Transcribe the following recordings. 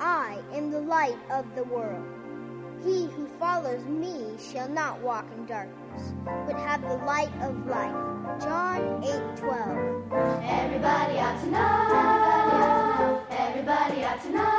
I am the light of the world. He who follows me shall not walk in darkness, but have the light of life. John 8 12. Everybody. Everybody ought to know. Everybody ought to know.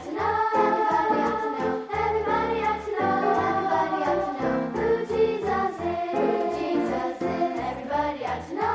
Everybody ought to know.